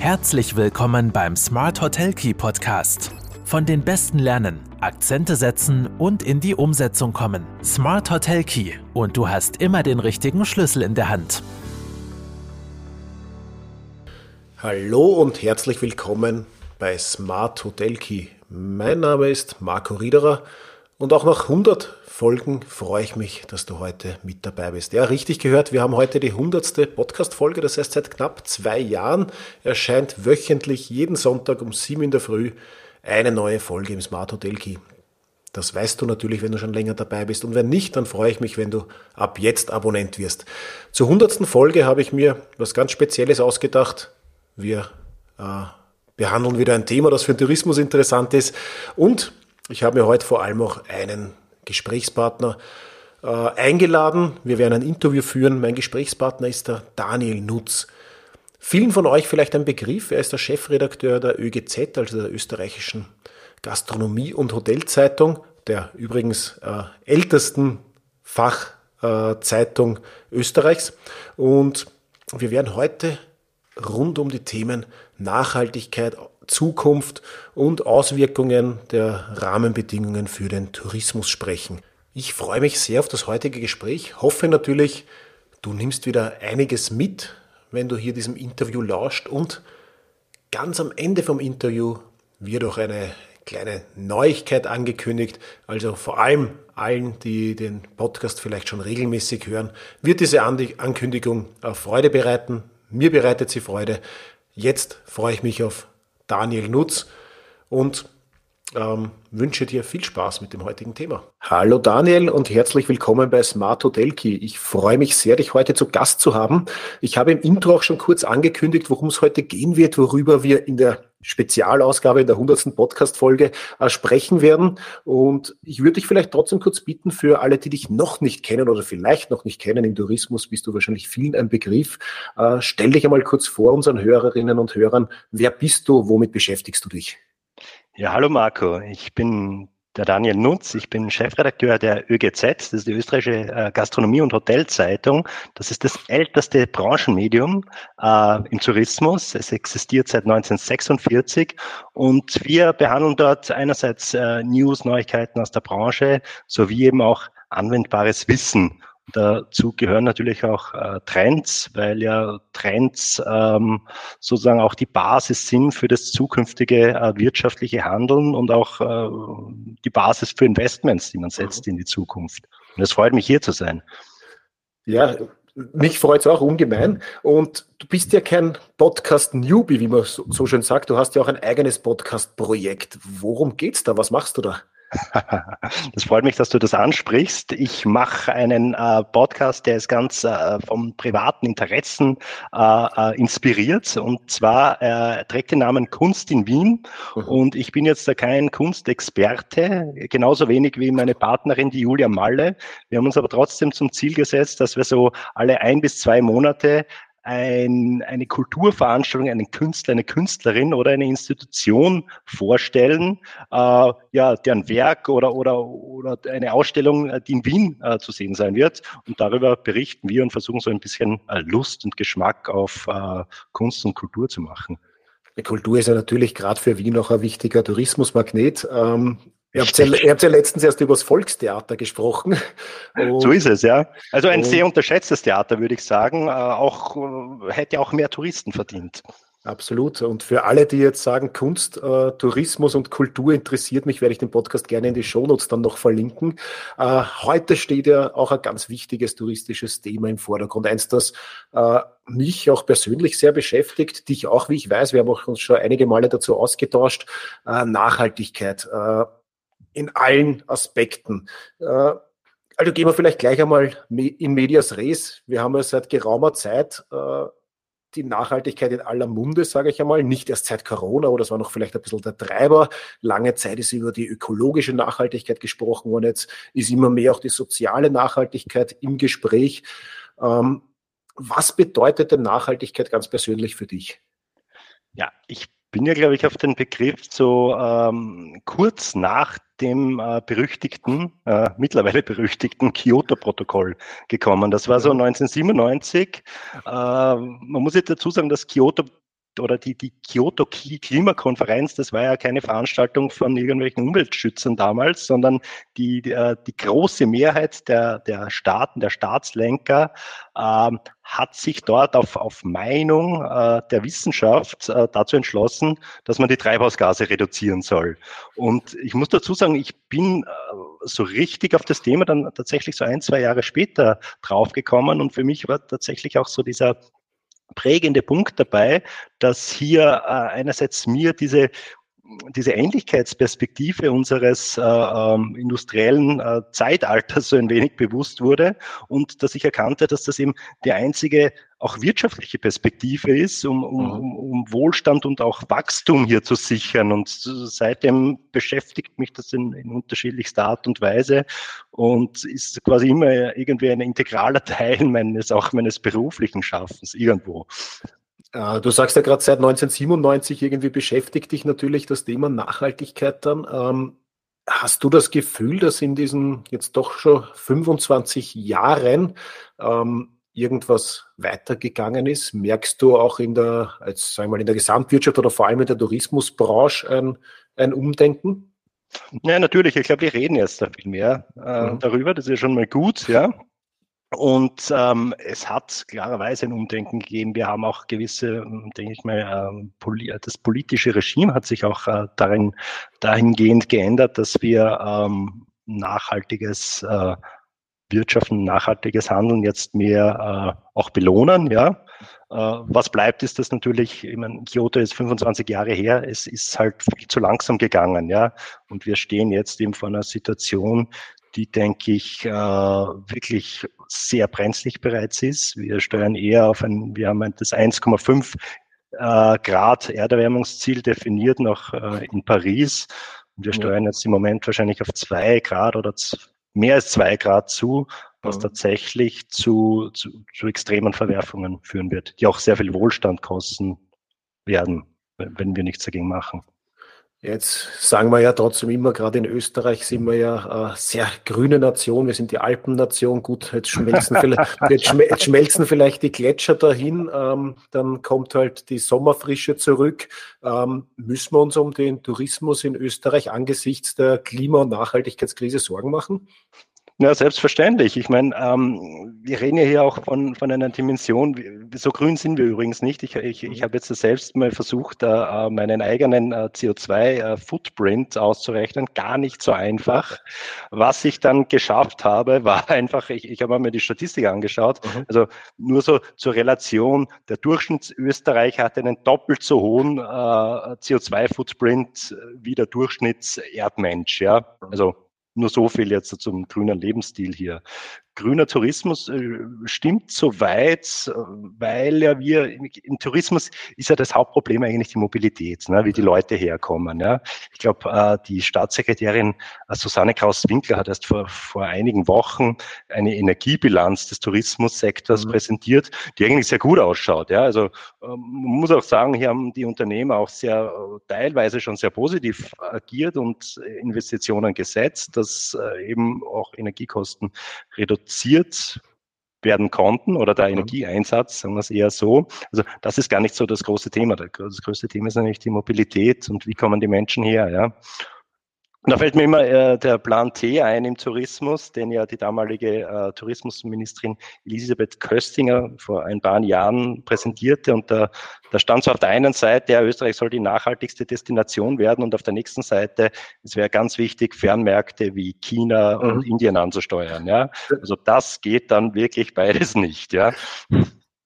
Herzlich willkommen beim Smart Hotel Key Podcast. Von den Besten lernen, Akzente setzen und in die Umsetzung kommen. Smart Hotel Key und du hast immer den richtigen Schlüssel in der Hand. Hallo und herzlich willkommen bei Smart Hotel Key. Mein Name ist Marco Riederer und auch nach 100 Folgen freue ich mich, dass du heute mit dabei bist. Ja, richtig gehört, wir haben heute die 100. Podcast-Folge, das heißt seit knapp zwei Jahren erscheint wöchentlich jeden Sonntag um 7 in der Früh eine neue Folge im Smart Hotel Key. Das weißt du natürlich, wenn du schon länger dabei bist. Und wenn nicht, dann freue ich mich, wenn du ab jetzt Abonnent wirst. Zur 100. Folge habe ich mir was ganz Spezielles ausgedacht. Wir äh, behandeln wieder ein Thema, das für den Tourismus interessant ist. Und ich habe mir heute vor allem auch einen Gesprächspartner äh, eingeladen. Wir werden ein Interview führen. Mein Gesprächspartner ist der Daniel Nutz. Vielen von euch vielleicht ein Begriff. Er ist der Chefredakteur der ÖGZ, also der österreichischen Gastronomie- und Hotelzeitung, der übrigens äh, ältesten Fachzeitung äh, Österreichs. Und wir werden heute rund um die Themen Nachhaltigkeit, Zukunft und Auswirkungen der Rahmenbedingungen für den Tourismus sprechen. Ich freue mich sehr auf das heutige Gespräch, hoffe natürlich, du nimmst wieder einiges mit, wenn du hier diesem Interview lauscht und ganz am Ende vom Interview wird auch eine kleine Neuigkeit angekündigt. Also vor allem allen, die den Podcast vielleicht schon regelmäßig hören, wird diese Ankündigung Freude bereiten. Mir bereitet sie Freude. Jetzt freue ich mich auf Daniel Nutz und ähm, wünsche dir viel Spaß mit dem heutigen Thema. Hallo Daniel und herzlich willkommen bei Smart Hotel Key. Ich freue mich sehr, dich heute zu Gast zu haben. Ich habe im Intro auch schon kurz angekündigt, worum es heute gehen wird, worüber wir in der Spezialausgabe in der 100. Podcast-Folge äh, sprechen werden. Und ich würde dich vielleicht trotzdem kurz bitten, für alle, die dich noch nicht kennen oder vielleicht noch nicht kennen, im Tourismus bist du wahrscheinlich vielen ein Begriff. Äh, stell dich einmal kurz vor unseren Hörerinnen und Hörern. Wer bist du? Womit beschäftigst du dich? Ja, hallo Marco. Ich bin der Daniel Nutz. Ich bin Chefredakteur der ÖGZ, das ist die österreichische äh, Gastronomie- und Hotelzeitung. Das ist das älteste Branchenmedium äh, im Tourismus. Es existiert seit 1946 und wir behandeln dort einerseits äh, News, Neuigkeiten aus der Branche sowie eben auch anwendbares Wissen. Dazu gehören natürlich auch äh, Trends, weil ja Trends ähm, sozusagen auch die Basis sind für das zukünftige äh, wirtschaftliche Handeln und auch äh, die Basis für Investments, die man setzt mhm. in die Zukunft. Und es freut mich, hier zu sein. Ja, mich freut es auch ungemein. Und du bist ja kein Podcast-Newbie, wie man so, so schön sagt. Du hast ja auch ein eigenes Podcast-Projekt. Worum geht's da? Was machst du da? Das freut mich, dass du das ansprichst. Ich mache einen äh, Podcast, der ist ganz äh, vom privaten Interessen äh, äh inspiriert. Und zwar äh, trägt den Namen Kunst in Wien. Mhm. Und ich bin jetzt da kein Kunstexperte, genauso wenig wie meine Partnerin, die Julia Malle. Wir haben uns aber trotzdem zum Ziel gesetzt, dass wir so alle ein bis zwei Monate ein, eine Kulturveranstaltung, einen Künstler, eine Künstlerin oder eine Institution vorstellen, äh, ja, deren Werk oder, oder, oder eine Ausstellung, äh, die in Wien äh, zu sehen sein wird. Und darüber berichten wir und versuchen so ein bisschen äh, Lust und Geschmack auf äh, Kunst und Kultur zu machen. Kultur ist ja natürlich gerade für Wien auch ein wichtiger Tourismusmagnet. Ähm, Ihr habt, ja, ihr habt ja letztens erst über das Volkstheater gesprochen. Und so ist es, ja. Also ein sehr unterschätztes Theater, würde ich sagen. Äh, auch, äh, hätte auch mehr Touristen verdient. Absolut. Und für alle, die jetzt sagen, Kunst, äh, Tourismus und Kultur interessiert mich, werde ich den Podcast gerne in die Shownotes dann noch verlinken. Äh, heute steht ja auch ein ganz wichtiges touristisches Thema im Vordergrund. Eins, das äh, mich auch persönlich sehr beschäftigt, dich auch, wie ich weiß, wir haben auch uns schon einige Male dazu ausgetauscht, äh, Nachhaltigkeit in allen Aspekten. Äh, also gehen wir vielleicht gleich einmal in medias res. Wir haben ja seit geraumer Zeit äh, die Nachhaltigkeit in aller Munde, sage ich einmal. Nicht erst seit Corona, oder das war noch vielleicht ein bisschen der Treiber. Lange Zeit ist über die ökologische Nachhaltigkeit gesprochen worden. Jetzt ist immer mehr auch die soziale Nachhaltigkeit im Gespräch. Ähm, was bedeutet denn Nachhaltigkeit ganz persönlich für dich? Ja, ich bin ja, glaube ich, auf den Begriff so ähm, kurz nach dem äh, berüchtigten, äh, mittlerweile berüchtigten Kyoto-Protokoll gekommen. Das war so 1997. Äh, man muss jetzt dazu sagen, das Kyoto oder die, die Kyoto Klimakonferenz, das war ja keine Veranstaltung von irgendwelchen Umweltschützern damals, sondern die, die, äh, die große Mehrheit der, der Staaten, der Staatslenker ähm, hat sich dort auf, auf Meinung äh, der Wissenschaft äh, dazu entschlossen, dass man die Treibhausgase reduzieren soll. Und ich muss dazu sagen, ich bin äh, so richtig auf das Thema dann tatsächlich so ein, zwei Jahre später draufgekommen und für mich war tatsächlich auch so dieser prägende Punkt dabei, dass hier äh, einerseits mir diese diese Ähnlichkeitsperspektive unseres äh, ähm, industriellen äh, Zeitalters so ein wenig bewusst wurde und dass ich erkannte, dass das eben die einzige auch wirtschaftliche Perspektive ist, um, um, mhm. um, um Wohlstand und auch Wachstum hier zu sichern. Und seitdem beschäftigt mich das in, in unterschiedlichster Art und Weise und ist quasi immer irgendwie ein integraler Teil meines, auch meines beruflichen Schaffens irgendwo. Äh, du sagst ja gerade seit 1997 irgendwie beschäftigt dich natürlich das Thema Nachhaltigkeit dann. Ähm, hast du das Gefühl, dass in diesen jetzt doch schon 25 Jahren ähm, irgendwas weitergegangen ist? Merkst du auch in der, als sagen wir mal, in der Gesamtwirtschaft oder vor allem in der Tourismusbranche ein, ein Umdenken? Ja, natürlich. Ich glaube, wir reden jetzt da viel mehr äh, mhm. darüber. Das ist ja schon mal gut, ja. Und ähm, es hat klarerweise ein Umdenken gegeben. Wir haben auch gewisse, denke ich mal, ähm, poli das politische Regime hat sich auch äh, darin, dahingehend geändert, dass wir ähm, nachhaltiges äh, Wirtschaften, nachhaltiges Handeln jetzt mehr äh, auch belohnen. Ja, äh, was bleibt, ist das natürlich. Ich meine, Kyoto ist 25 Jahre her. Es ist halt viel zu langsam gegangen. Ja, und wir stehen jetzt eben vor einer Situation, die, denke ich, äh, wirklich sehr brenzlig bereits ist. Wir steuern eher auf ein, wir haben das 1,5 äh, Grad Erderwärmungsziel definiert noch äh, in Paris. Und wir steuern jetzt im Moment wahrscheinlich auf zwei Grad oder mehr als zwei Grad zu, was ja. tatsächlich zu, zu, zu extremen Verwerfungen führen wird, die auch sehr viel Wohlstand kosten werden, wenn wir nichts dagegen machen. Jetzt sagen wir ja trotzdem immer, gerade in Österreich sind wir ja äh, sehr grüne Nation, wir sind die Alpennation. Gut, jetzt schmelzen, vielleicht, jetzt, schme jetzt schmelzen vielleicht die Gletscher dahin, ähm, dann kommt halt die Sommerfrische zurück. Ähm, müssen wir uns um den Tourismus in Österreich angesichts der Klima- und Nachhaltigkeitskrise Sorgen machen? Ja, selbstverständlich. Ich meine, ähm, wir reden ja hier auch von, von einer Dimension, so grün sind wir übrigens nicht. Ich, ich, ich habe jetzt selbst mal versucht, äh, meinen eigenen äh, CO2-Footprint äh, auszurechnen. Gar nicht so einfach. Was ich dann geschafft habe, war einfach, ich, ich habe mir die Statistik angeschaut, mhm. also nur so zur Relation, der Durchschnittsösterreicher hat einen doppelt so hohen äh, CO2-Footprint wie der Durchschnittserdmensch. Ja, also nur so viel jetzt zum grünen Lebensstil hier grüner Tourismus äh, stimmt soweit, äh, weil ja wir im Tourismus ist ja das Hauptproblem eigentlich die Mobilität, ne, wie die Leute herkommen. Ja. Ich glaube, äh, die Staatssekretärin Susanne Kraus-Winkler hat erst vor, vor einigen Wochen eine Energiebilanz des Tourismussektors mhm. präsentiert, die eigentlich sehr gut ausschaut. Ja. Also man muss auch sagen, hier haben die Unternehmer auch sehr teilweise schon sehr positiv agiert und Investitionen gesetzt, dass eben auch Energiekosten reduziert reduziert werden konnten oder der mhm. Energieeinsatz, sagen wir es eher so. Also das ist gar nicht so das große Thema. Das größte Thema ist eigentlich die Mobilität und wie kommen die Menschen her. Ja. Und da fällt mir immer äh, der Plan T ein im Tourismus, den ja die damalige äh, Tourismusministerin Elisabeth Köstinger vor ein paar Jahren präsentierte. Und da, da stand so auf der einen Seite, ja, Österreich soll die nachhaltigste Destination werden und auf der nächsten Seite, es wäre ganz wichtig, Fernmärkte wie China mhm. und Indien anzusteuern. Ja? Also das geht dann wirklich beides nicht. Ja?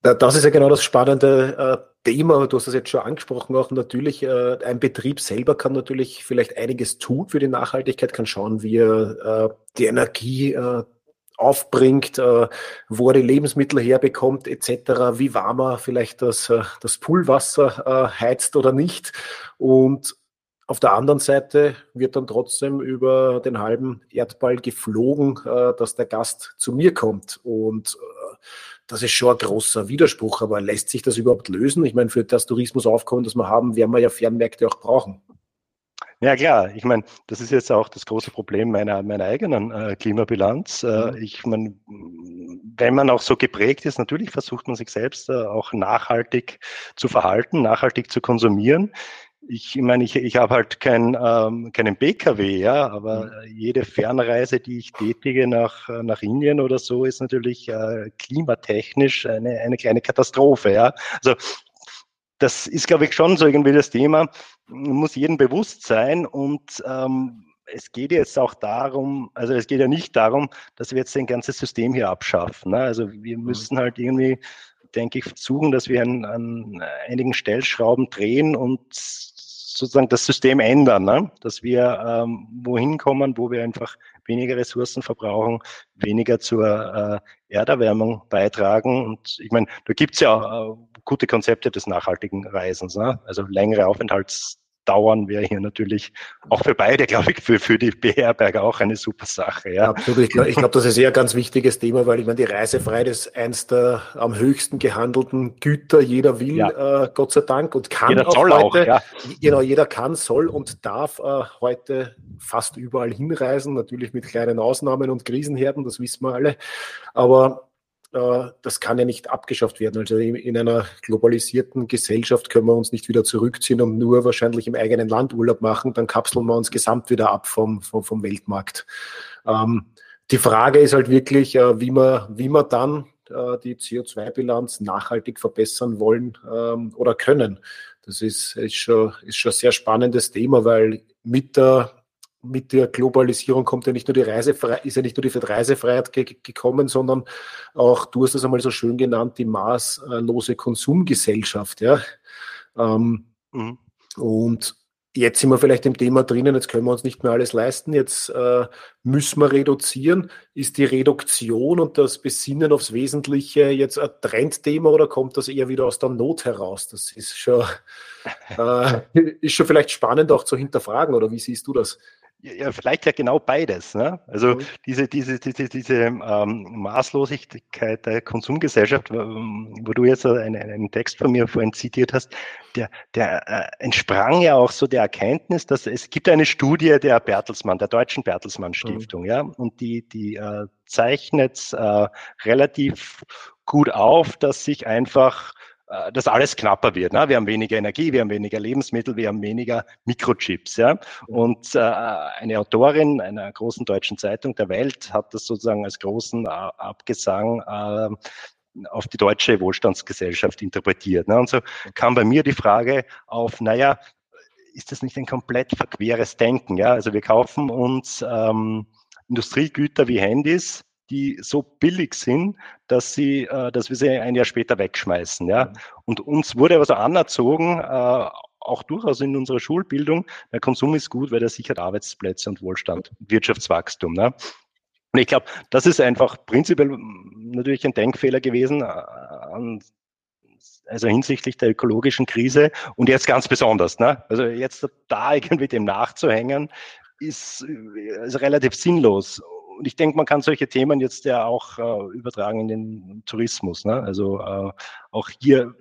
Das ist ja genau das Spannende. Äh Thema, du hast das jetzt schon angesprochen, auch natürlich, äh, ein Betrieb selber kann natürlich vielleicht einiges tun für die Nachhaltigkeit, kann schauen, wie er äh, die Energie aufbringt, wo er die Lebensmittel herbekommt, etc., wie warm er vielleicht das, das Poolwasser heizt oder nicht. Und auf der anderen Seite wird dann trotzdem über den halben Erdball geflogen, dass der Gast zu mir kommt. Und das ist schon ein großer Widerspruch, aber lässt sich das überhaupt lösen? Ich meine, für das Tourismusaufkommen, das wir haben, werden wir ja Fernmärkte auch brauchen. Ja klar, ich meine, das ist jetzt auch das große Problem meiner, meiner eigenen äh, Klimabilanz. Äh, mhm. ich meine, wenn man auch so geprägt ist, natürlich versucht man sich selbst äh, auch nachhaltig zu verhalten, nachhaltig zu konsumieren ich meine, ich, ich habe halt kein, ähm, keinen PKW, ja, aber mhm. jede Fernreise, die ich tätige nach, nach Indien oder so, ist natürlich äh, klimatechnisch eine, eine kleine Katastrophe, ja. Also das ist, glaube ich, schon so irgendwie das Thema, muss jedem bewusst sein und ähm, es geht jetzt auch darum, also es geht ja nicht darum, dass wir jetzt ein ganzes System hier abschaffen. Ne? Also wir mhm. müssen halt irgendwie, denke ich, versuchen, dass wir an, an einigen Stellschrauben drehen und sozusagen das System ändern, ne? dass wir ähm, wohin kommen, wo wir einfach weniger Ressourcen verbrauchen, weniger zur äh, Erderwärmung beitragen. Und ich meine, da gibt's ja äh, gute Konzepte des nachhaltigen Reisens, ne? also längere Aufenthalts dauern wäre hier natürlich auch für beide, glaube ich, für, für die Beherberger auch eine super Sache. Ja. Absolut. Ich glaube, glaub, das ist eher ein ganz wichtiges Thema, weil ich meine, die Reisefreiheit ist eins der am höchsten gehandelten Güter. Jeder will, ja. äh, Gott sei Dank, und kann jeder auch soll heute, auch, ja. genau, jeder kann, soll und darf äh, heute fast überall hinreisen, natürlich mit kleinen Ausnahmen und Krisenherden, das wissen wir alle. Aber das kann ja nicht abgeschafft werden. Also in einer globalisierten Gesellschaft können wir uns nicht wieder zurückziehen und nur wahrscheinlich im eigenen Land Urlaub machen, dann kapseln wir uns gesamt wieder ab vom, vom, vom Weltmarkt. Ähm, die Frage ist halt wirklich, äh, wie man, wie man dann äh, die CO2-Bilanz nachhaltig verbessern wollen ähm, oder können. Das ist, ist, schon, ist schon ein sehr spannendes Thema, weil mit der mit der Globalisierung kommt ja nicht nur die Reisefreiheit, ist ja nicht nur die Reisefreiheit ge gekommen, sondern auch, du hast es einmal so schön genannt, die maßlose Konsumgesellschaft, ja. Ähm, mhm. Und jetzt sind wir vielleicht im Thema drinnen, jetzt können wir uns nicht mehr alles leisten, jetzt äh, müssen wir reduzieren. Ist die Reduktion und das Besinnen aufs Wesentliche jetzt ein Trendthema oder kommt das eher wieder aus der Not heraus? Das ist schon, äh, ist schon vielleicht spannend auch zu hinterfragen, oder wie siehst du das? Ja, vielleicht ja genau beides. Ne? Also mhm. diese, diese, diese, diese ähm, Maßlosigkeit der Konsumgesellschaft, wo du jetzt einen, einen Text von mir vorhin zitiert hast, der, der äh, entsprang ja auch so der Erkenntnis, dass es gibt eine Studie der Bertelsmann, der Deutschen Bertelsmann. Stiftung, mhm. ja, und die, die äh, zeichnet äh, relativ gut auf, dass sich einfach dass alles knapper wird. Ne? Wir haben weniger Energie, wir haben weniger Lebensmittel, wir haben weniger Mikrochips. Ja? Und äh, eine Autorin einer großen deutschen Zeitung der Welt hat das sozusagen als großen äh, Abgesang äh, auf die deutsche Wohlstandsgesellschaft interpretiert. Ne? Und so kam bei mir die Frage auf, naja, ist das nicht ein komplett verqueres Denken? Ja? Also wir kaufen uns ähm, Industriegüter wie Handys, die so billig sind, dass sie, äh, dass wir sie ein Jahr später wegschmeißen. Ja? Mhm. Und uns wurde also anerzogen, äh, auch durchaus in unserer Schulbildung, der Konsum ist gut, weil er sichert Arbeitsplätze und Wohlstand, Wirtschaftswachstum. Ne? Und ich glaube, das ist einfach prinzipiell natürlich ein Denkfehler gewesen, äh, also hinsichtlich der ökologischen Krise und jetzt ganz besonders. Ne? Also jetzt da irgendwie dem nachzuhängen, ist, ist relativ sinnlos und ich denke, man kann solche Themen jetzt ja auch äh, übertragen in den Tourismus. Ne? Also äh, auch hier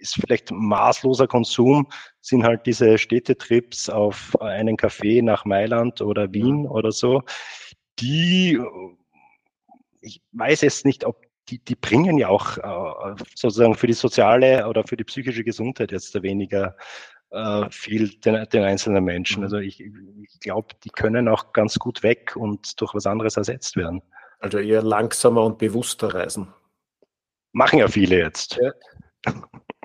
ist vielleicht maßloser Konsum, sind halt diese Städtetrips auf einen Café nach Mailand oder Wien oder so, die, ich weiß jetzt nicht, ob die, die bringen ja auch äh, sozusagen für die soziale oder für die psychische Gesundheit jetzt weniger äh, viel den, den, einzelnen Menschen. Mhm. Also ich, ich glaube, die können auch ganz gut weg und durch was anderes ersetzt werden. Also eher langsamer und bewusster reisen. Machen ja viele jetzt. Ja.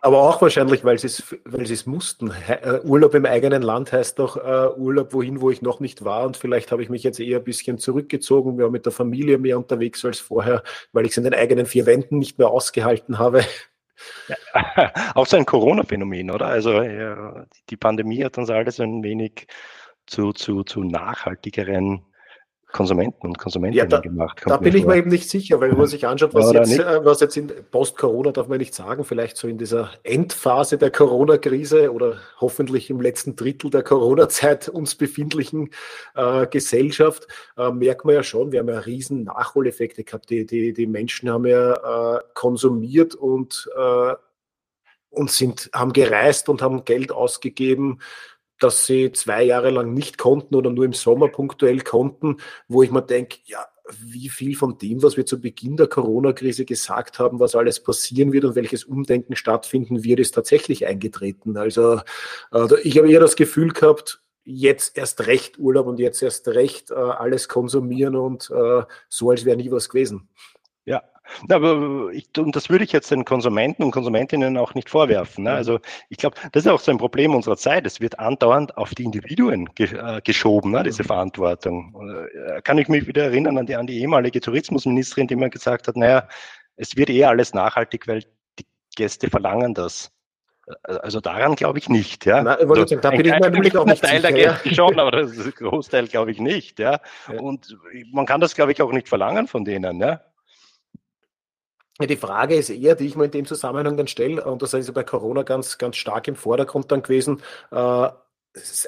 Aber auch wahrscheinlich, weil sie es, weil es mussten. He uh, Urlaub im eigenen Land heißt doch uh, Urlaub wohin, wo ich noch nicht war. Und vielleicht habe ich mich jetzt eher ein bisschen zurückgezogen, wir mit der Familie mehr unterwegs als vorher, weil ich es in den eigenen vier Wänden nicht mehr ausgehalten habe. Ja, auch so ein Corona-Phänomen, oder? Also ja, die Pandemie hat uns alles ein wenig zu, zu, zu nachhaltigeren Konsumenten und Konsumentinnen ja, da, gemacht. Da bin ich mir eben nicht sicher, weil wenn man sich anschaut, was, jetzt, äh, was jetzt in Post-Corona, darf man nicht sagen, vielleicht so in dieser Endphase der Corona-Krise oder hoffentlich im letzten Drittel der Corona-Zeit uns befindlichen äh, Gesellschaft, äh, merkt man ja schon, wir haben ja riesen Nachholeffekte gehabt. Die, die, die Menschen haben ja äh, konsumiert und, äh, und sind, haben gereist und haben Geld ausgegeben dass sie zwei Jahre lang nicht konnten oder nur im Sommer punktuell konnten, wo ich mir denke, ja, wie viel von dem, was wir zu Beginn der Corona-Krise gesagt haben, was alles passieren wird und welches Umdenken stattfinden wird, ist tatsächlich eingetreten. Also äh, ich habe eher das Gefühl gehabt, jetzt erst recht Urlaub und jetzt erst recht äh, alles konsumieren und äh, so, als wäre nie was gewesen. Ja, aber ich, und das würde ich jetzt den Konsumenten und Konsumentinnen auch nicht vorwerfen. Ne? Also ich glaube, das ist auch so ein Problem unserer Zeit. Es wird andauernd auf die Individuen ge äh, geschoben, ne? diese Verantwortung. Äh, kann ich mich wieder erinnern an die, an die ehemalige Tourismusministerin, die mir gesagt hat, naja, es wird eh alles nachhaltig, weil die Gäste verlangen das. Äh, also daran glaube ich nicht. Ja. Nein, also, sagen, da bin ich mir nämlich auch nicht Teil sicher, der Gäste schon, aber das ist ein Großteil glaube ich nicht. Ja. ja. Und man kann das glaube ich auch nicht verlangen von denen. Ja. Die Frage ist eher, die ich mir in dem Zusammenhang dann stelle, und das ist ja bei Corona ganz, ganz stark im Vordergrund dann gewesen, äh,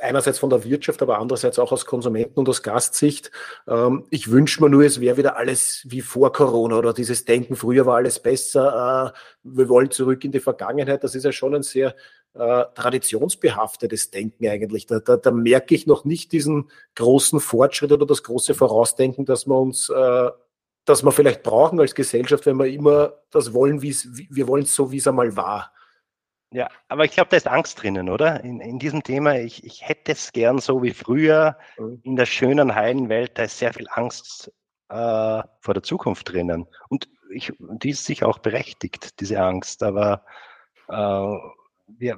einerseits von der Wirtschaft, aber andererseits auch aus Konsumenten- und aus Gastsicht. Ähm, ich wünsche mir nur, es wäre wieder alles wie vor Corona oder dieses Denken, früher war alles besser, äh, wir wollen zurück in die Vergangenheit. Das ist ja schon ein sehr äh, traditionsbehaftetes Denken eigentlich. Da, da, da merke ich noch nicht diesen großen Fortschritt oder das große Vorausdenken, dass wir uns äh, das wir vielleicht brauchen als Gesellschaft, wenn wir immer das wollen, wie es, wir wollen es so, wie es einmal war. Ja, aber ich glaube, da ist Angst drinnen, oder? In, in diesem Thema, ich, ich hätte es gern so wie früher mhm. in der schönen, heilen Welt, da ist sehr viel Angst äh, vor der Zukunft drinnen. Und ich, die ist sicher auch berechtigt, diese Angst, aber äh, wir,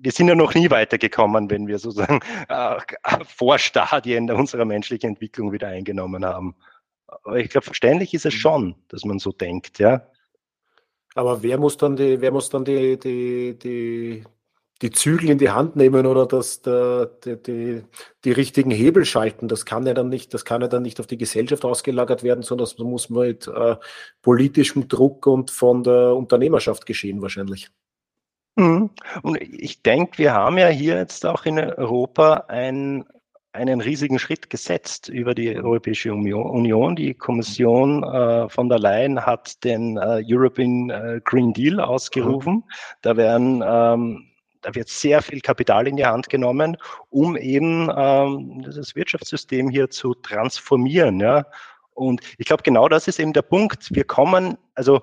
wir sind ja noch nie weitergekommen, wenn wir sozusagen äh, Vorstadien unserer menschlichen Entwicklung wieder eingenommen haben. Aber ich glaube, verständlich ist es mhm. schon, dass man so denkt, ja. Aber wer muss dann die, wer muss dann die, die, die, die Zügel in die Hand nehmen oder das, der, die, die, die richtigen Hebel schalten? Das kann ja dann nicht, das kann ja dann nicht auf die Gesellschaft ausgelagert werden, sondern das muss mit äh, politischem Druck und von der Unternehmerschaft geschehen wahrscheinlich. Mhm. Und ich denke, wir haben ja hier jetzt auch in Europa ein, einen riesigen Schritt gesetzt über die Europäische Union. Die Kommission äh, von der Leyen hat den äh, European äh, Green Deal ausgerufen. Mhm. Da werden ähm, da wird sehr viel Kapital in die Hand genommen, um eben ähm, das Wirtschaftssystem hier zu transformieren. Ja? Und ich glaube, genau das ist eben der Punkt. Wir kommen, also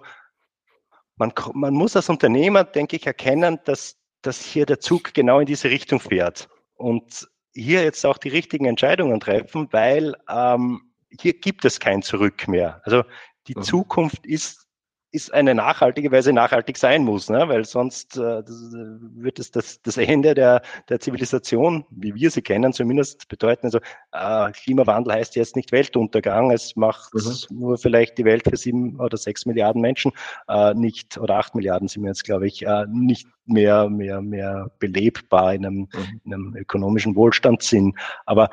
man, man muss als Unternehmer, denke ich, erkennen, dass, dass hier der Zug genau in diese Richtung fährt. Und hier jetzt auch die richtigen Entscheidungen treffen, weil ähm, hier gibt es kein Zurück mehr. Also die mhm. Zukunft ist ist eine nachhaltige, weil sie nachhaltig sein muss, ne? weil sonst äh, das, äh, wird es das, das Ende der, der Zivilisation, wie wir sie kennen, zumindest bedeuten. Also äh, Klimawandel heißt jetzt nicht Weltuntergang, es macht mhm. nur vielleicht die Welt für sieben oder sechs Milliarden Menschen äh, nicht, oder acht Milliarden sind wir jetzt, glaube ich, äh, nicht mehr, mehr, mehr belebbar in einem, mhm. in einem ökonomischen Wohlstandssinn. Aber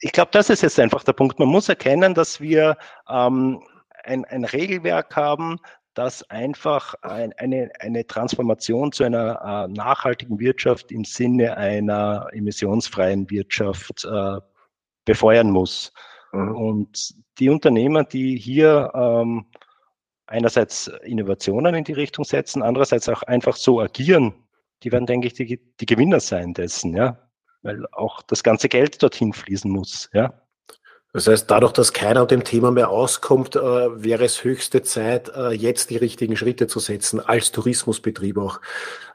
ich glaube, das ist jetzt einfach der Punkt. Man muss erkennen, dass wir ähm, ein, ein Regelwerk haben, dass einfach ein, eine, eine Transformation zu einer äh, nachhaltigen Wirtschaft im Sinne einer emissionsfreien Wirtschaft äh, befeuern muss. Mhm. Und die Unternehmer, die hier ähm, einerseits Innovationen in die Richtung setzen, andererseits auch einfach so agieren, die werden, denke ich, die, die Gewinner sein dessen, ja, weil auch das ganze Geld dorthin fließen muss, ja. Das heißt, dadurch, dass keiner dem Thema mehr auskommt, äh, wäre es höchste Zeit, äh, jetzt die richtigen Schritte zu setzen, als Tourismusbetrieb auch.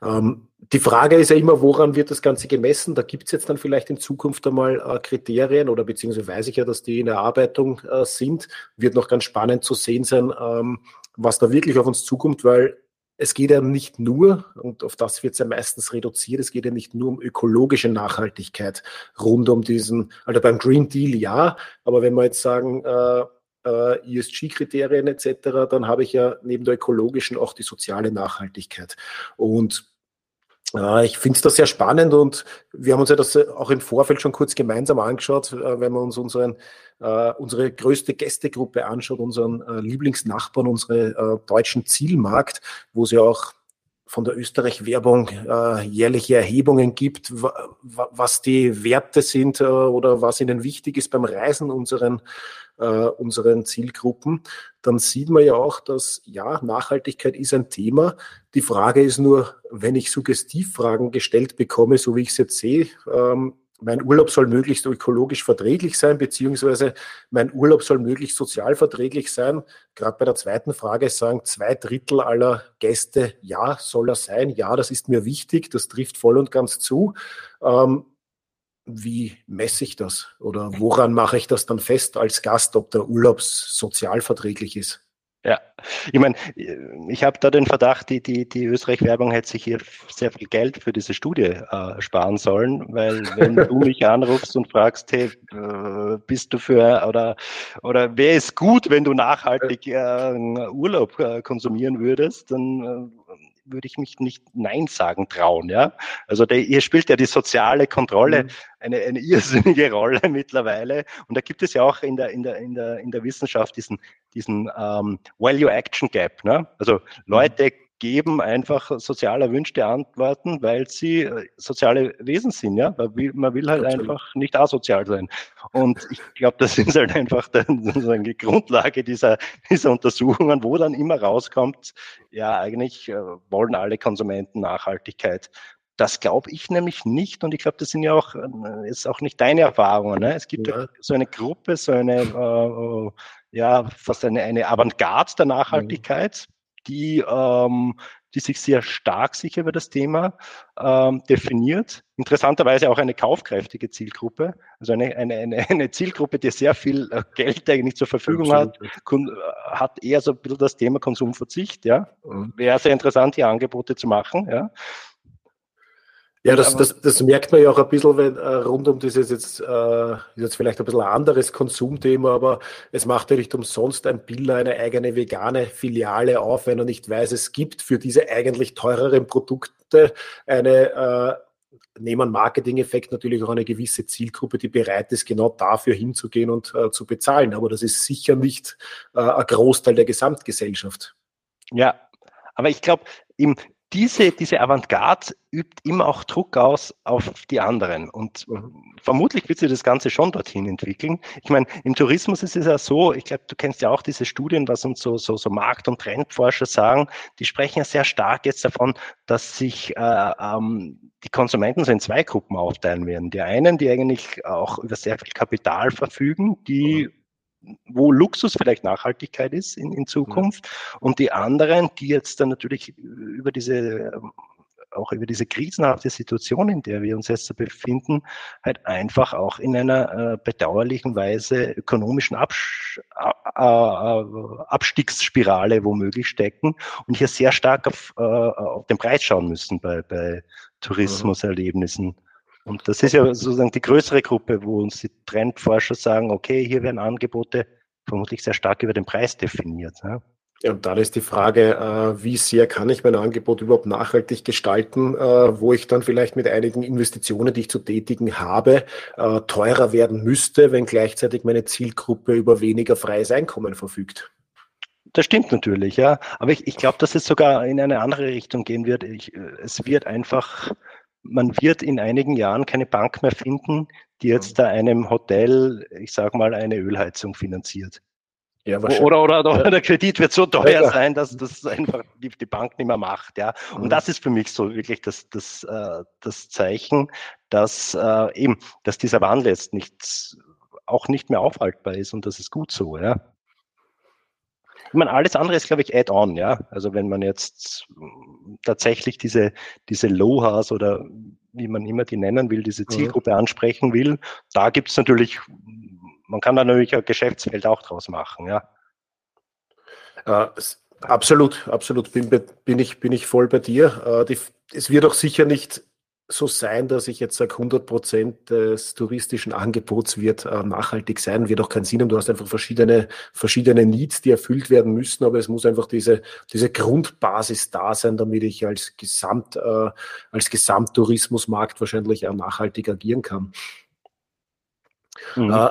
Ähm, die Frage ist ja immer, woran wird das Ganze gemessen? Da gibt es jetzt dann vielleicht in Zukunft einmal äh, Kriterien oder beziehungsweise weiß ich ja, dass die in Erarbeitung sind. Wird noch ganz spannend zu sehen sein, ähm, was da wirklich auf uns zukommt, weil es geht ja nicht nur, und auf das wird es ja meistens reduziert, es geht ja nicht nur um ökologische Nachhaltigkeit rund um diesen, also beim Green Deal ja, aber wenn wir jetzt sagen, äh, äh, ESG-Kriterien etc., dann habe ich ja neben der ökologischen auch die soziale Nachhaltigkeit. Und ich finde es da sehr spannend und wir haben uns ja das auch im Vorfeld schon kurz gemeinsam angeschaut, äh, wenn wir uns unseren, äh, unsere größte Gästegruppe anschaut, unseren Lieblingsnachbarn, unsere deutschen Zielmarkt, wo es ja auch von der Österreich-Werbung äh, jährliche Erhebungen gibt, was die Werte sind äh, oder was ihnen wichtig ist beim Reisen unseren, äh, unseren Zielgruppen, dann sieht man ja auch, dass ja, Nachhaltigkeit ist ein Thema. Die Frage ist nur, wenn ich Suggestivfragen gestellt bekomme, so wie ich es jetzt sehe, ähm, mein Urlaub soll möglichst ökologisch verträglich sein, beziehungsweise mein Urlaub soll möglichst sozial verträglich sein. Gerade bei der zweiten Frage sagen zwei Drittel aller Gäste, ja, soll er sein, ja, das ist mir wichtig, das trifft voll und ganz zu. Ähm, wie messe ich das? Oder woran mache ich das dann fest als Gast, ob der Urlaub sozial verträglich ist? Ja, ich meine, ich habe da den Verdacht, die, die, die Österreich-Werbung hätte sich hier sehr viel Geld für diese Studie äh, sparen sollen, weil wenn du mich anrufst und fragst, hey, äh, bist du für oder oder wäre es gut, wenn du nachhaltig äh, Urlaub äh, konsumieren würdest, dann äh, würde ich mich nicht Nein sagen trauen. Ja? Also der, hier spielt ja die soziale Kontrolle mhm. eine, eine irrsinnige Rolle mittlerweile. Und da gibt es ja auch in der, in der, in der, in der Wissenschaft diesen, diesen ähm, Value-Action-Gap. Ne? Also mhm. Leute geben einfach sozial erwünschte Antworten, weil sie äh, soziale Wesen sind, ja. Man will halt Absolut. einfach nicht asozial sein. Und ich glaube, das ist halt einfach die Grundlage dieser, dieser Untersuchungen, wo dann immer rauskommt, ja, eigentlich äh, wollen alle Konsumenten Nachhaltigkeit. Das glaube ich nämlich nicht und ich glaube, das sind ja auch, äh, ist auch nicht deine Erfahrungen. Ne? Es gibt ja. so eine Gruppe, so eine, äh, ja, fast eine, eine Avantgarde der Nachhaltigkeit, mhm die, ähm, die sich sehr stark sich über das Thema ähm, definiert. Interessanterweise auch eine kaufkräftige Zielgruppe, also eine, eine, eine, eine Zielgruppe, die sehr viel äh, Geld eigentlich zur Verfügung Absolut. hat, äh, hat eher so ein bisschen das Thema Konsumverzicht. Ja, mhm. wäre sehr interessant, hier Angebote zu machen. Ja, ja, das, das, das merkt man ja auch ein bisschen, wenn äh, rund um dieses jetzt, äh, jetzt vielleicht ein bisschen ein anderes Konsumthema, aber es macht ja nicht umsonst ein Biller eine eigene vegane Filiale auf, wenn er nicht weiß, es gibt für diese eigentlich teureren Produkte eine äh, neben Marketing-Effekt natürlich auch eine gewisse Zielgruppe, die bereit ist, genau dafür hinzugehen und äh, zu bezahlen. Aber das ist sicher nicht äh, ein Großteil der Gesamtgesellschaft. Ja, aber ich glaube, im, diese, diese Avantgarde übt immer auch Druck aus auf die anderen. Und vermutlich wird sich das Ganze schon dorthin entwickeln. Ich meine, im Tourismus ist es ja so, ich glaube, du kennst ja auch diese Studien, was uns so, so, so Markt- und Trendforscher sagen, die sprechen ja sehr stark jetzt davon, dass sich äh, ähm, die Konsumenten so in zwei Gruppen aufteilen werden. Die einen, die eigentlich auch über sehr viel Kapital verfügen, die wo Luxus vielleicht Nachhaltigkeit ist in, in Zukunft ja. und die anderen, die jetzt dann natürlich über diese auch über diese krisenhafte Situation, in der wir uns jetzt befinden, halt einfach auch in einer äh, bedauerlichen Weise ökonomischen Absch äh, Abstiegsspirale womöglich stecken und hier sehr stark auf, äh, auf den Preis schauen müssen bei, bei Tourismuserlebnissen. Und das ist ja sozusagen die größere Gruppe, wo uns die Trendforscher sagen, okay, hier werden Angebote vermutlich sehr stark über den Preis definiert. Ja. Ja, und dann ist die Frage, äh, wie sehr kann ich mein Angebot überhaupt nachhaltig gestalten, äh, wo ich dann vielleicht mit einigen Investitionen, die ich zu tätigen habe, äh, teurer werden müsste, wenn gleichzeitig meine Zielgruppe über weniger freies Einkommen verfügt. Das stimmt natürlich, ja. Aber ich, ich glaube, dass es sogar in eine andere Richtung gehen wird. Ich, es wird einfach man wird in einigen Jahren keine Bank mehr finden, die jetzt mhm. da einem Hotel, ich sage mal, eine Ölheizung finanziert. Ja, oder, oder, oder ja. der Kredit wird so teuer ja, sein, dass das einfach die, die, Bank nicht mehr macht. Ja. Und mhm. das ist für mich so wirklich das, das, äh, das Zeichen, dass äh, eben, dass dieser Wandel jetzt nicht, auch nicht mehr aufhaltbar ist und das ist gut so. Ja. Ich meine, alles andere ist, glaube ich, add-on, ja. Also wenn man jetzt tatsächlich diese, diese Lohas oder wie man immer die nennen will, diese mhm. Zielgruppe mhm. ansprechen will, da gibt es natürlich, man kann da natürlich ein Geschäftsfeld auch draus machen, ja. Äh, absolut, absolut, bin, bin, ich, bin ich voll bei dir. Äh, die, es wird auch sicher nicht so sein, dass ich jetzt sage, 100 Prozent des touristischen Angebots wird äh, nachhaltig sein, wird auch keinen Sinn haben. Du hast einfach verschiedene, verschiedene Needs, die erfüllt werden müssen, aber es muss einfach diese, diese Grundbasis da sein, damit ich als Gesamt, äh, als Gesamttourismusmarkt wahrscheinlich auch nachhaltig agieren kann. Mhm. Äh,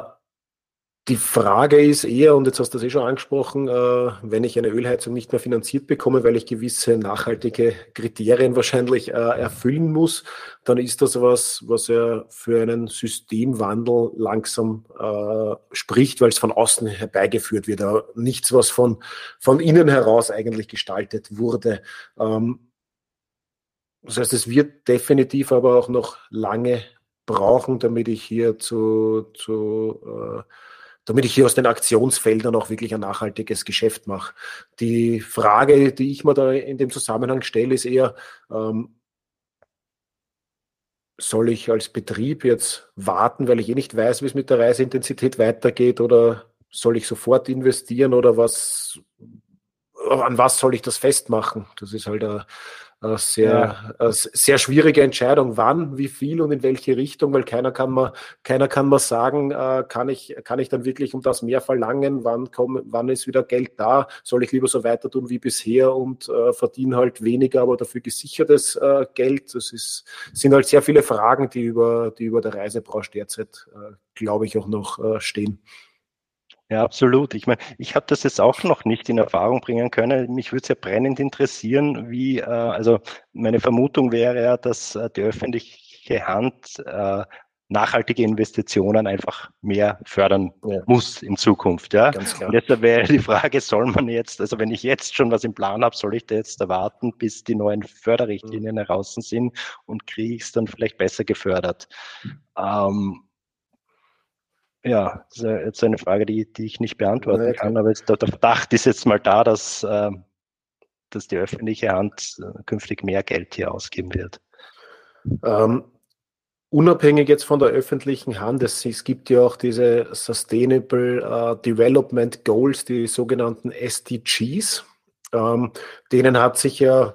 Die Frage ist eher, und jetzt hast du das eh schon angesprochen, äh, wenn ich eine Ölheizung nicht mehr finanziert bekomme, weil ich gewisse nachhaltige Kriterien wahrscheinlich äh, erfüllen muss, dann ist das was, was ja für einen Systemwandel langsam äh, spricht, weil es von außen herbeigeführt wird. Aber nichts, was von, von innen heraus eigentlich gestaltet wurde. Ähm, das heißt, es wird definitiv aber auch noch lange brauchen, damit ich hier zu, zu äh, damit ich hier aus den Aktionsfeldern auch wirklich ein nachhaltiges Geschäft mache. Die Frage, die ich mir da in dem Zusammenhang stelle, ist eher, ähm, soll ich als Betrieb jetzt warten, weil ich eh nicht weiß, wie es mit der Reiseintensität weitergeht, oder soll ich sofort investieren oder was, an was soll ich das festmachen? Das ist halt eine, eine sehr, ja. eine sehr schwierige Entscheidung, wann, wie viel und in welche Richtung, weil keiner kann mal, keiner kann mal sagen, äh, kann ich, kann ich dann wirklich um das mehr verlangen, wann komm, wann ist wieder Geld da, soll ich lieber so weiter tun wie bisher und äh, verdiene halt weniger, aber dafür gesichertes äh, Geld. Das ist, sind halt sehr viele Fragen, die über, die über der Reisebranche derzeit, äh, glaube ich, auch noch äh, stehen. Ja, absolut. Ich meine, ich habe das jetzt auch noch nicht in Erfahrung bringen können. Mich würde es ja brennend interessieren, wie, äh, also meine Vermutung wäre ja, dass äh, die öffentliche Hand äh, nachhaltige Investitionen einfach mehr fördern ja. muss in Zukunft. Ja? Ganz klar. Und deshalb wäre die Frage, soll man jetzt, also wenn ich jetzt schon was im Plan habe, soll ich da jetzt erwarten, bis die neuen Förderrichtlinien mhm. heraus sind und kriege ich es dann vielleicht besser gefördert? Ähm, ja, das ist jetzt eine Frage, die, die ich nicht beantworten kann, aber jetzt, der Verdacht ist jetzt mal da, dass, äh, dass die öffentliche Hand äh, künftig mehr Geld hier ausgeben wird. Ähm, unabhängig jetzt von der öffentlichen Hand, es, es gibt ja auch diese Sustainable uh, Development Goals, die sogenannten SDGs. Ähm, denen hat sich ja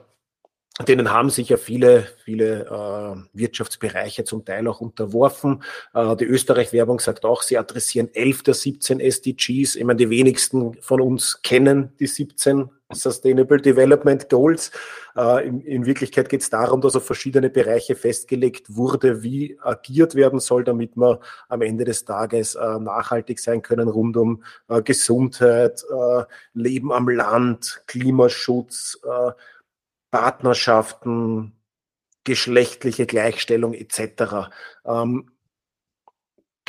denen haben sich ja viele, viele äh, Wirtschaftsbereiche zum Teil auch unterworfen. Äh, die Österreich-Werbung sagt auch, sie adressieren elf der 17 SDGs. Ich meine, die wenigsten von uns kennen die 17 Sustainable Development Goals. Äh, in, in, Wirklichkeit geht es darum, dass auf verschiedene Bereiche festgelegt wurde, wie agiert werden soll, damit wir am Ende des Tages äh, nachhaltig sein können rund um äh, Gesundheit, äh, Leben am Land, Klimaschutz, äh, Partnerschaften, geschlechtliche Gleichstellung etc. Ähm,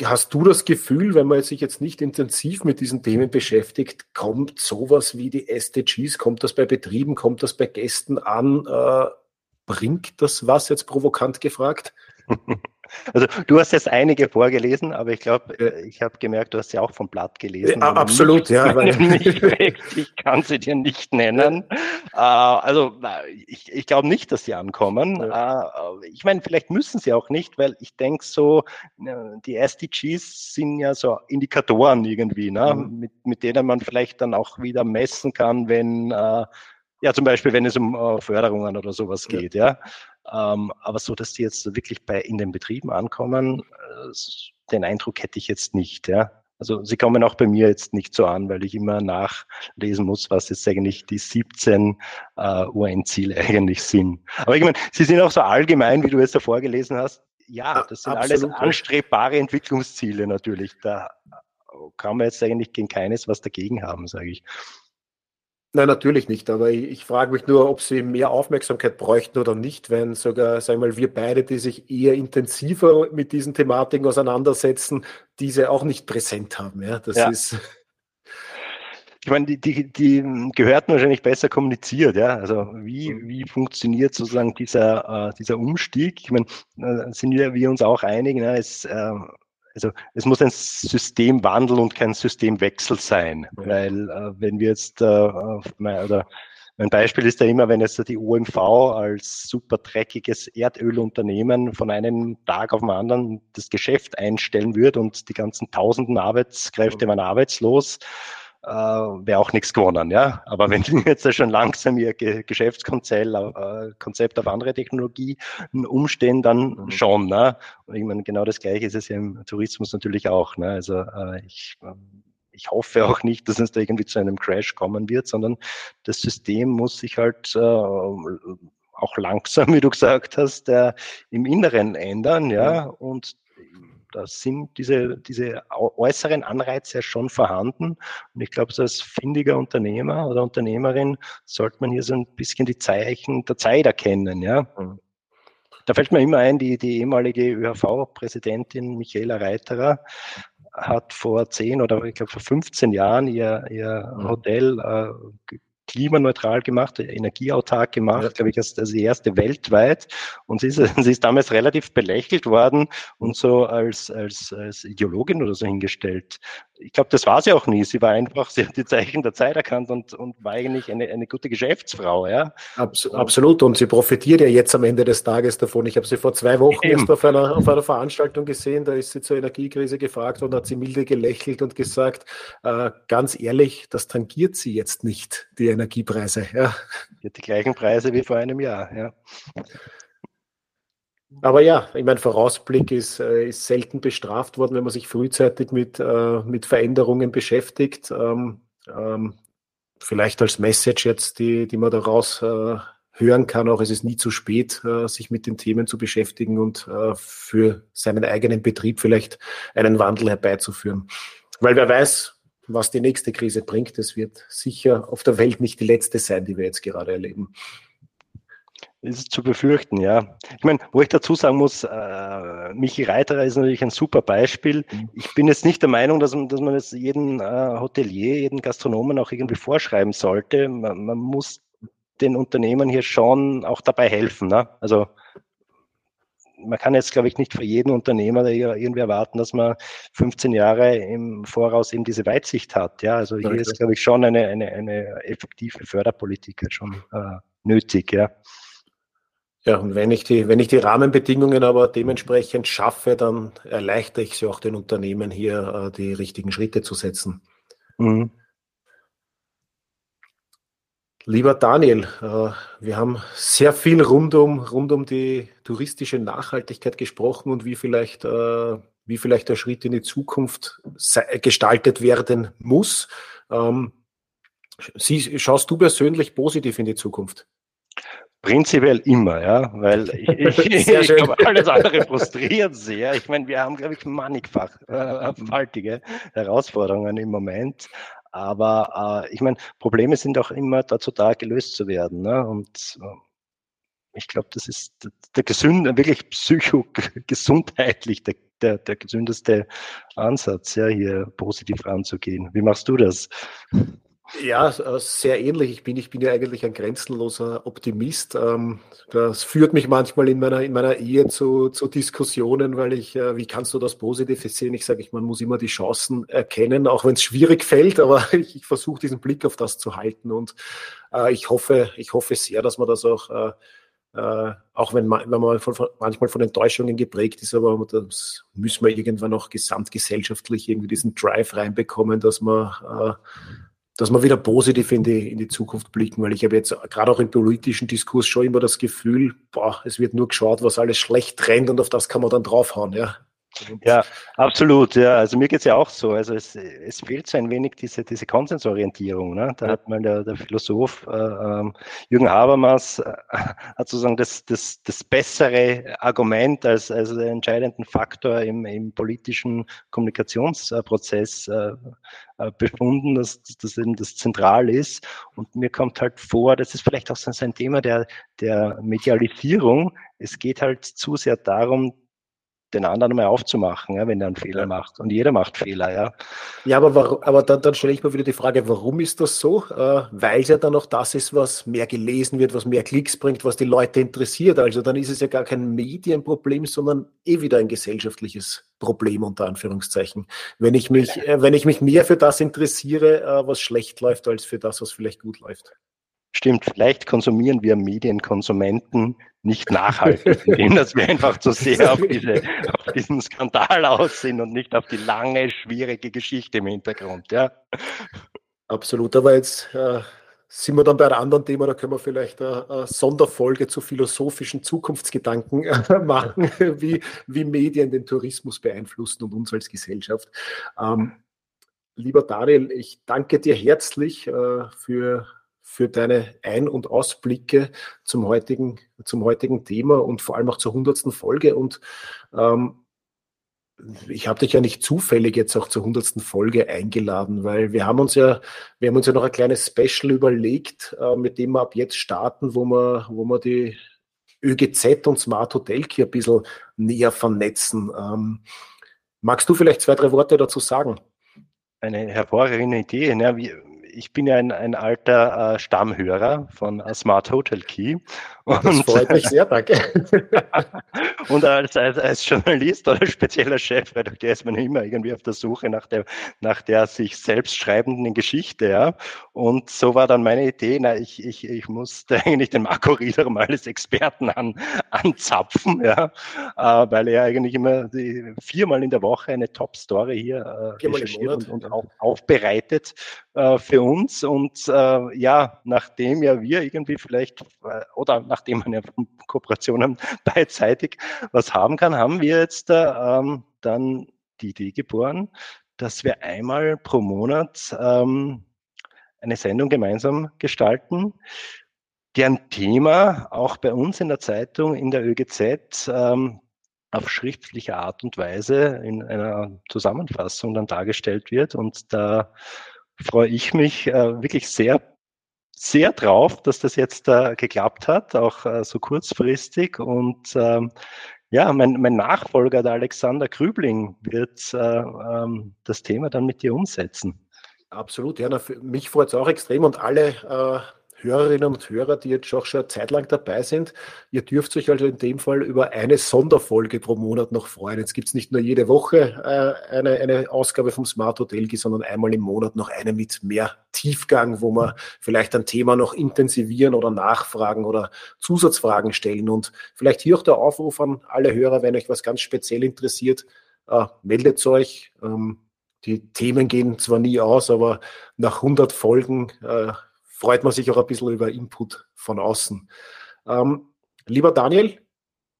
hast du das Gefühl, wenn man sich jetzt nicht intensiv mit diesen Themen beschäftigt, kommt sowas wie die SDGs, kommt das bei Betrieben, kommt das bei Gästen an? Äh, bringt das was jetzt provokant gefragt? Also du hast jetzt einige vorgelesen, aber ich glaube, äh, ich habe gemerkt, du hast sie auch vom Blatt gelesen. Ja, absolut, ja. ich kann sie dir nicht nennen. Äh, also ich, ich glaube nicht, dass sie ankommen. Ja. Äh, ich meine, vielleicht müssen sie auch nicht, weil ich denke so, die SDGs sind ja so Indikatoren irgendwie, ne? Mhm. mit, mit denen man vielleicht dann auch wieder messen kann, wenn ja, zum Beispiel, wenn es um Förderungen oder sowas geht, ja. Ähm, aber so, dass die jetzt wirklich bei in den Betrieben ankommen, äh, den Eindruck hätte ich jetzt nicht. Ja. Also sie kommen auch bei mir jetzt nicht so an, weil ich immer nachlesen muss, was jetzt eigentlich die 17 äh, UN-Ziele eigentlich sind. Aber ich meine, sie sind auch so allgemein, wie du jetzt davor gelesen hast. Ja, das sind Absolut. alles anstrebbare Entwicklungsziele natürlich. Da kann man jetzt eigentlich gegen keines was dagegen haben, sage ich. Nein, natürlich nicht. Aber ich, ich frage mich nur, ob sie mehr Aufmerksamkeit bräuchten oder nicht, wenn sogar, sagen wir mal, wir beide, die sich eher intensiver mit diesen Thematiken auseinandersetzen, diese auch nicht präsent haben. Ja, das ja. ist. Ich meine, die, die, die gehörten wahrscheinlich besser kommuniziert, ja. Also wie, mhm. wie funktioniert sozusagen dieser, äh, dieser Umstieg? Ich meine, äh, sind wir, wir uns auch einig, ne? es, äh, also es muss ein Systemwandel und kein Systemwechsel sein, weil äh, wenn wir jetzt, äh, oder mein Beispiel ist ja immer, wenn jetzt die OMV als super dreckiges Erdölunternehmen von einem Tag auf den anderen das Geschäft einstellen würde und die ganzen tausenden Arbeitskräfte waren arbeitslos, äh, wäre auch nichts gewonnen. Ja? Aber wenn die jetzt schon langsam ihr Ge Geschäftskonzept äh, Konzept auf andere Technologien umstehen, dann mhm. schon. Ne? Und ich meine, genau das Gleiche ist es ja im Tourismus natürlich auch. Ne? Also äh, ich ähm, ich hoffe auch nicht, dass es da irgendwie zu einem Crash kommen wird, sondern das System muss sich halt äh, auch langsam, wie du gesagt hast, äh, im Inneren ändern, ja, und da sind diese, diese äußeren Anreize schon vorhanden. Und ich glaube, so als findiger Unternehmer oder Unternehmerin sollte man hier so ein bisschen die Zeichen der Zeit erkennen. Ja? Mhm. Da fällt mir immer ein, die, die ehemalige ÖHV-Präsidentin Michaela Reiterer hat vor zehn oder ich glaube vor 15 Jahren ihr, ihr mhm. Hotel äh, klimaneutral gemacht, energieautark gemacht, ja. glaube ich, als, als die erste weltweit. Und sie ist, sie ist damals relativ belächelt worden und so als, als, als Ideologin oder so hingestellt. Ich glaube, das war sie auch nie. Sie war einfach, sie hat die Zeichen der Zeit erkannt und, und war eigentlich eine, eine gute Geschäftsfrau. Ja? Absolut. Und sie profitiert ja jetzt am Ende des Tages davon. Ich habe sie vor zwei Wochen Eben. erst auf einer, auf einer Veranstaltung gesehen, da ist sie zur Energiekrise gefragt und hat sie milde gelächelt und gesagt, äh, ganz ehrlich, das tangiert sie jetzt nicht, die Energiepreise. Ja. Die gleichen Preise wie vor einem Jahr, ja. Aber ja, ich meine, Vorausblick ist, äh, ist selten bestraft worden, wenn man sich frühzeitig mit, äh, mit Veränderungen beschäftigt. Ähm, ähm, vielleicht als Message jetzt, die, die man daraus äh, hören kann, auch es ist nie zu spät, äh, sich mit den Themen zu beschäftigen und äh, für seinen eigenen Betrieb vielleicht einen Wandel herbeizuführen. Weil wer weiß, was die nächste Krise bringt. Es wird sicher auf der Welt nicht die letzte sein, die wir jetzt gerade erleben. Ist zu befürchten, ja. Ich meine, wo ich dazu sagen muss, äh, Michi Reiterer ist natürlich ein super Beispiel. Mhm. Ich bin jetzt nicht der Meinung, dass man, dass man jetzt jeden äh, Hotelier, jeden Gastronomen auch irgendwie vorschreiben sollte. Man, man muss den Unternehmen hier schon auch dabei helfen. Ne? Also man kann jetzt, glaube ich, nicht für jeden Unternehmer irgendwie erwarten, dass man 15 Jahre im Voraus eben diese Weitsicht hat. Ja, also hier ist, glaube ich, schon eine, eine, eine effektive Förderpolitik schon äh, nötig. Ja. Ja, und wenn ich die, wenn ich die Rahmenbedingungen aber dementsprechend schaffe, dann erleichtere ich sie auch den Unternehmen hier, äh, die richtigen Schritte zu setzen. Mhm. Lieber Daniel, äh, wir haben sehr viel rund um, rund um die touristische Nachhaltigkeit gesprochen und wie vielleicht, äh, wie vielleicht der Schritt in die Zukunft gestaltet werden muss. Ähm, Sie, schaust du persönlich positiv in die Zukunft? Prinzipiell immer, ja, weil ich, ich, ich glaube, alles andere frustriert sehr. Ich meine, wir haben, glaube ich, mannigfaltige Herausforderungen im Moment. Aber äh, ich meine, Probleme sind auch immer dazu da, gelöst zu werden. Ne? Und äh, ich glaube, das ist der, der gesünde, wirklich psychogesundheitlich der, der, der gesündeste Ansatz, ja, hier positiv ranzugehen. Wie machst du das? Ja, äh, sehr ähnlich. Ich bin, ich bin ja eigentlich ein grenzenloser Optimist. Ähm, das führt mich manchmal in meiner, in meiner Ehe zu, zu Diskussionen, weil ich, äh, wie kannst du das Positive sehen? Ich sage, ich, man muss immer die Chancen erkennen, auch wenn es schwierig fällt, aber ich, ich versuche diesen Blick auf das zu halten und äh, ich hoffe, ich hoffe sehr, dass man das auch auch wenn man, manchmal von Enttäuschungen geprägt ist, aber das müssen wir irgendwann auch gesamtgesellschaftlich irgendwie diesen Drive reinbekommen, dass man dass wir wieder positiv in die, in die Zukunft blicken, weil ich habe jetzt gerade auch im politischen Diskurs schon immer das Gefühl, boah, es wird nur geschaut, was alles schlecht trennt und auf das kann man dann draufhauen, ja. Ja, absolut. Ja, also mir geht es ja auch so. Also es, es fehlt so ein wenig diese, diese Konsensorientierung. Ne? Da hat mal der, der Philosoph äh, ähm, Jürgen Habermas äh, hat sozusagen das, das, das bessere Argument als, als den entscheidenden Faktor im, im politischen Kommunikationsprozess äh, äh, befunden, dass, das eben das zentral ist. Und mir kommt halt vor, das ist vielleicht auch so ein Thema der, der Medialisierung. Es geht halt zu sehr darum, den anderen mal aufzumachen, ja, wenn er einen Fehler macht. Und jeder macht Fehler, ja. Ja, aber, warum, aber dann, dann stelle ich mir wieder die Frage, warum ist das so? Äh, Weil es ja dann auch das ist, was mehr gelesen wird, was mehr Klicks bringt, was die Leute interessiert. Also dann ist es ja gar kein Medienproblem, sondern eh wieder ein gesellschaftliches Problem unter Anführungszeichen. Wenn ich mich, äh, wenn ich mich mehr für das interessiere, äh, was schlecht läuft, als für das, was vielleicht gut läuft. Stimmt, vielleicht konsumieren wir Medienkonsumenten nicht nachhaltig, indem dass wir einfach zu sehr auf, diese, auf diesen Skandal aus sind und nicht auf die lange, schwierige Geschichte im Hintergrund. Ja. Absolut, aber jetzt äh, sind wir dann bei einem anderen Thema, da können wir vielleicht eine, eine Sonderfolge zu philosophischen Zukunftsgedanken äh, machen, wie, wie Medien den Tourismus beeinflussen und uns als Gesellschaft. Ähm, lieber Daniel, ich danke dir herzlich äh, für für deine Ein- und Ausblicke zum heutigen, zum heutigen Thema und vor allem auch zur hundertsten Folge. Und ähm, ich habe dich ja nicht zufällig jetzt auch zur hundertsten Folge eingeladen, weil wir haben uns ja, wir haben uns ja noch ein kleines Special überlegt, äh, mit dem wir ab jetzt starten, wo wir, wo wir die ÖGZ und Smart Hotel Key ein bisschen näher vernetzen. Ähm, magst du vielleicht zwei, drei Worte dazu sagen? Eine hervorragende Idee. Ne? Wie, ich bin ja ein, ein alter äh, Stammhörer von Smart Hotel Key. Und, das freut mich sehr, danke. und als, als, als Journalist oder spezieller Chefredakteur ist man immer irgendwie auf der Suche nach der, nach der sich selbst schreibenden Geschichte. Ja? Und so war dann meine Idee, na, ich, ich, ich musste eigentlich den Marco Rieder mal als Experten an, anzapfen, ja? Äh, weil er eigentlich immer die, viermal in der Woche eine Top-Story hier äh, recherchiert und, und auch aufbereitet äh, für uns. Und äh, ja, nachdem ja wir irgendwie vielleicht, äh, oder nachdem man ja Kooperationen beidseitig was haben kann, haben wir jetzt ähm, dann die Idee geboren, dass wir einmal pro Monat ähm, eine Sendung gemeinsam gestalten, deren Thema auch bei uns in der Zeitung, in der ÖGZ, ähm, auf schriftliche Art und Weise in einer Zusammenfassung dann dargestellt wird. Und da freue ich mich äh, wirklich sehr, sehr drauf, dass das jetzt äh, geklappt hat, auch äh, so kurzfristig. Und ähm, ja, mein, mein Nachfolger, der Alexander Krübling, wird äh, ähm, das Thema dann mit dir umsetzen. Absolut, ja, mich freut es auch extrem und alle äh, Hörerinnen und Hörer, die jetzt auch schon eine Zeit lang dabei sind. Ihr dürft euch also in dem Fall über eine Sonderfolge pro Monat noch freuen. Jetzt gibt es nicht nur jede Woche äh, eine, eine Ausgabe vom Smart Hotel, sondern einmal im Monat noch eine mit mehr Tiefgang, wo wir vielleicht ein Thema noch intensivieren oder nachfragen oder Zusatzfragen stellen. Und vielleicht hier auch der Aufruf an alle Hörer, wenn euch was ganz speziell interessiert, äh, meldet euch. Ähm, die Themen gehen zwar nie aus, aber nach 100 Folgen äh, freut man sich auch ein bisschen über Input von außen. Ähm, lieber Daniel,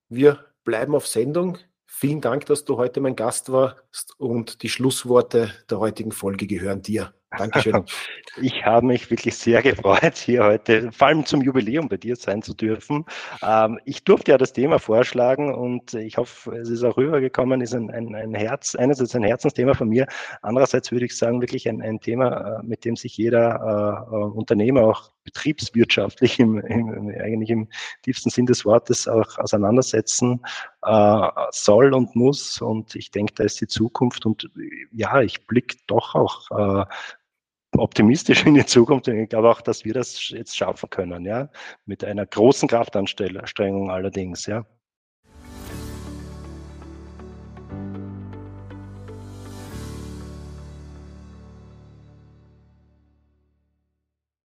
wir bleiben auf Sendung. Vielen Dank, dass du heute mein Gast warst und die Schlussworte der heutigen Folge gehören dir. Dankeschön. Ich habe mich wirklich sehr gefreut, hier heute, vor allem zum Jubiläum bei dir sein zu dürfen. Ähm, ich durfte ja das Thema vorschlagen und ich hoffe, es ist auch rübergekommen, ist ein, ein, ein Herz, einerseits ein Herzensthema von mir, andererseits würde ich sagen, wirklich ein, ein Thema, äh, mit dem sich jeder äh, äh, Unternehmer auch betriebswirtschaftlich im, im, eigentlich im tiefsten Sinn des Wortes auch auseinandersetzen äh, soll und muss. Und ich denke, da ist die Zukunft und ja, ich blicke doch auch äh, optimistisch in die Zukunft ich glaube auch, dass wir das jetzt schaffen können, ja, mit einer großen Kraftanstrengung allerdings, ja.